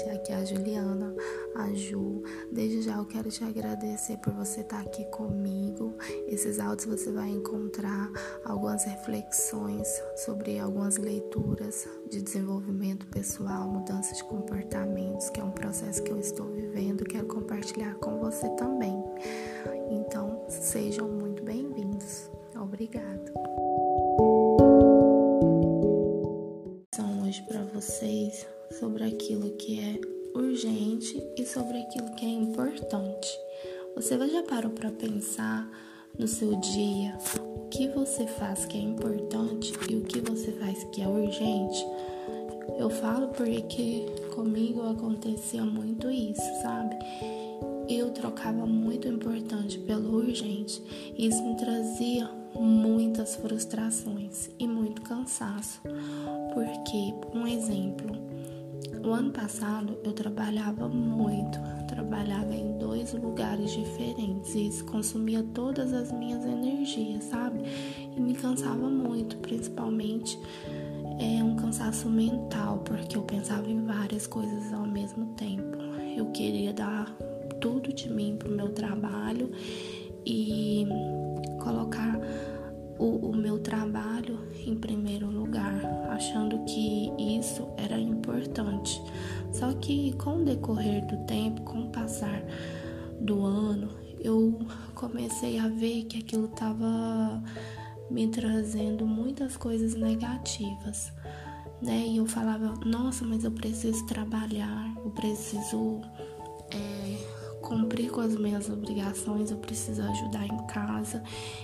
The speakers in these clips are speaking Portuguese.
gente. Aqui é a Juliana, a Ju. Desde já eu quero te agradecer por você estar aqui comigo. Esses áudios você vai encontrar algumas reflexões sobre algumas leituras de desenvolvimento pessoal, mudança de comportamentos, que é um processo que eu estou vivendo. Quero compartilhar com você também. Então, sejam muito bem-vindos. Obrigada. Você já parou para pensar no seu dia o que você faz que é importante e o que você faz que é urgente? Eu falo porque comigo acontecia muito isso, sabe? Eu trocava muito importante pelo urgente. Isso me trazia muitas frustrações e muito cansaço. Porque, um exemplo, o ano passado eu trabalhava muito, trabalhava em dois lugares diferentes e isso consumia todas as minhas energias, sabe? E me cansava muito, principalmente é um cansaço mental, porque eu pensava em várias coisas ao mesmo tempo. Eu queria dar tudo de mim pro meu trabalho e colocar o, o meu trabalho em primeiro lugar, achando que importante. Só que com o decorrer do tempo, com o passar do ano, eu comecei a ver que aquilo estava me trazendo muitas coisas negativas, né? E eu falava, nossa, mas eu preciso trabalhar, eu preciso é, cumprir com as minhas obrigações, eu preciso ajudar em casa.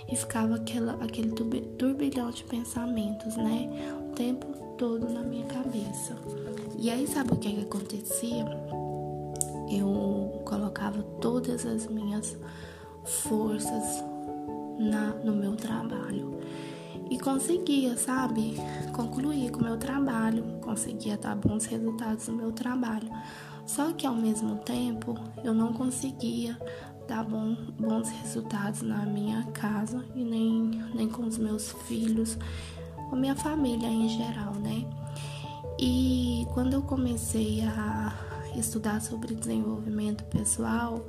E ficava aquela, aquele turbilhão de pensamentos, né? O tempo todo na minha cabeça. E aí, sabe o que, que acontecia? Eu colocava todas as minhas forças na, no meu trabalho. E conseguia, sabe, concluir com o meu trabalho, conseguia dar bons resultados no meu trabalho. Só que ao mesmo tempo eu não conseguia dar bom, bons resultados na minha casa e nem, nem com os meus filhos, com minha família em geral, né? E quando eu comecei a estudar sobre desenvolvimento pessoal,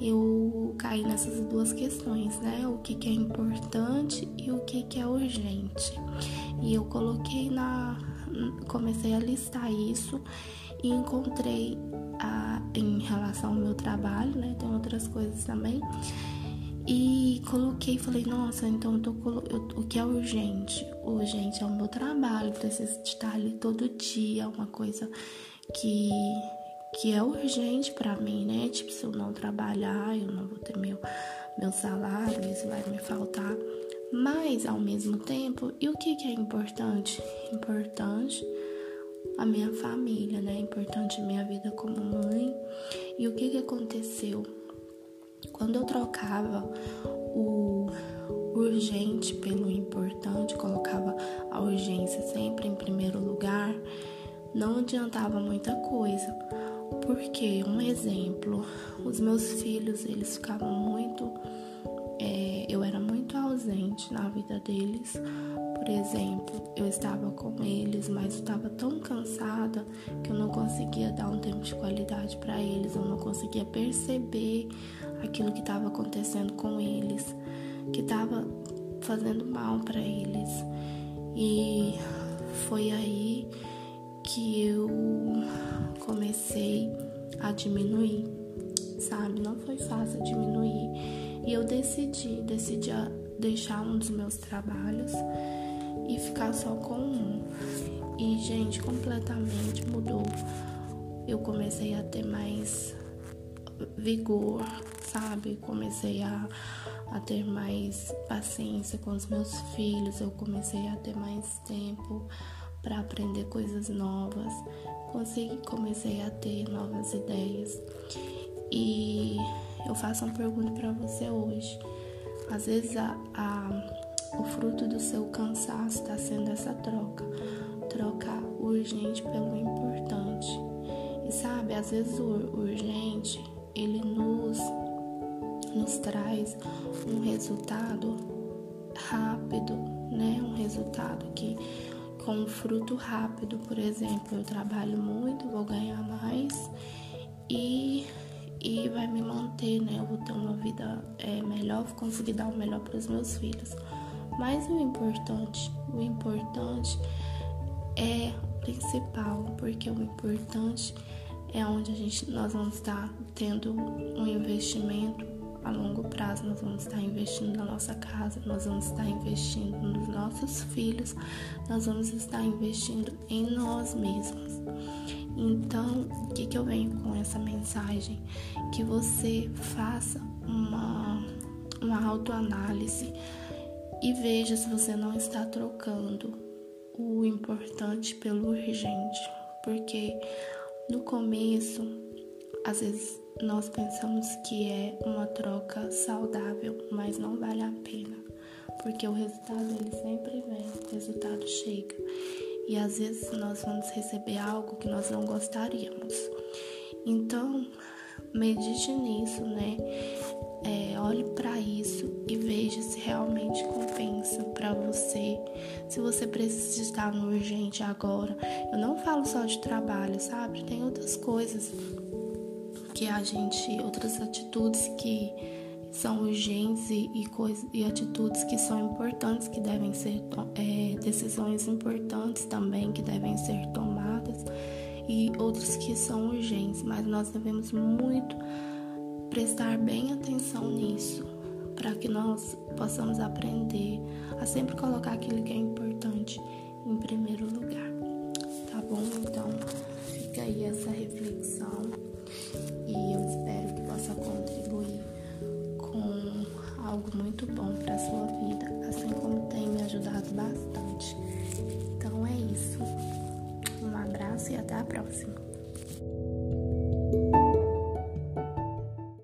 eu caí nessas duas questões, né? O que, que é importante e o que, que é urgente. E eu coloquei na. comecei a listar isso e encontrei a, em relação ao meu trabalho, né? Tem outras coisas também. E coloquei, falei, nossa, então eu tô, eu, o que é urgente? Urgente é o meu trabalho, preciso estar ali todo dia, uma coisa que, que é urgente para mim, né? Tipo, se eu não trabalhar, eu não vou ter meu, meu salário, isso vai me faltar. Mas, ao mesmo tempo, e o que, que é importante? Importante a minha família, né? É importante minha vida como mãe. E o que que aconteceu? Quando eu trocava o urgente pelo importante, colocava a urgência sempre em primeiro lugar, não adiantava muita coisa. Porque, um exemplo, os meus filhos, eles ficavam muito. É, eu era muito ausente na vida deles por exemplo, eu estava com eles, mas eu estava tão cansada que eu não conseguia dar um tempo de qualidade para eles, eu não conseguia perceber aquilo que estava acontecendo com eles, que estava fazendo mal para eles. E foi aí que eu comecei a diminuir, sabe? Não foi fácil diminuir. E eu decidi, decidi deixar um dos meus trabalhos e ficar só com um. E, gente, completamente mudou. Eu comecei a ter mais vigor, sabe? Comecei a, a ter mais paciência com os meus filhos, eu comecei a ter mais tempo para aprender coisas novas, consegui, comecei a ter novas ideias. E eu faço uma pergunta para você hoje. Às vezes a, a o fruto do seu cansaço está sendo essa troca trocar o urgente pelo importante. E sabe, às vezes o urgente ele nos, nos traz um resultado rápido, né? Um resultado que com fruto rápido, por exemplo, eu trabalho muito, vou ganhar mais e, e vai me manter, né? Eu vou ter uma vida é, melhor, vou conseguir dar o melhor para os meus filhos. Mas o importante, o importante é o principal, porque o importante é onde a gente, nós vamos estar tendo um investimento a longo prazo, nós vamos estar investindo na nossa casa, nós vamos estar investindo nos nossos filhos, nós vamos estar investindo em nós mesmos. Então, o que, que eu venho com essa mensagem? Que você faça uma, uma autoanálise e veja se você não está trocando o importante pelo urgente, porque no começo, às vezes nós pensamos que é uma troca saudável, mas não vale a pena, porque o resultado ele sempre vem, o resultado chega. E às vezes nós vamos receber algo que nós não gostaríamos. Então, medite nisso, né? É, olhe para isso e veja se realmente compensa para você. Se você precisa estar no urgente agora. Eu não falo só de trabalho, sabe? Tem outras coisas que a gente, outras atitudes que são urgentes e, e, coisa, e atitudes que são importantes, que devem ser é, decisões importantes também que devem ser tomadas e outras que são urgentes, mas nós devemos muito prestar bem atenção nisso para que nós possamos aprender a sempre colocar aquilo que é importante em primeiro lugar. Tá bom? Então fica aí essa reflexão e eu espero que possa contribuir com algo muito bom para sua vida, assim como tem me ajudado bastante. Então é isso. Um abraço e até a próxima.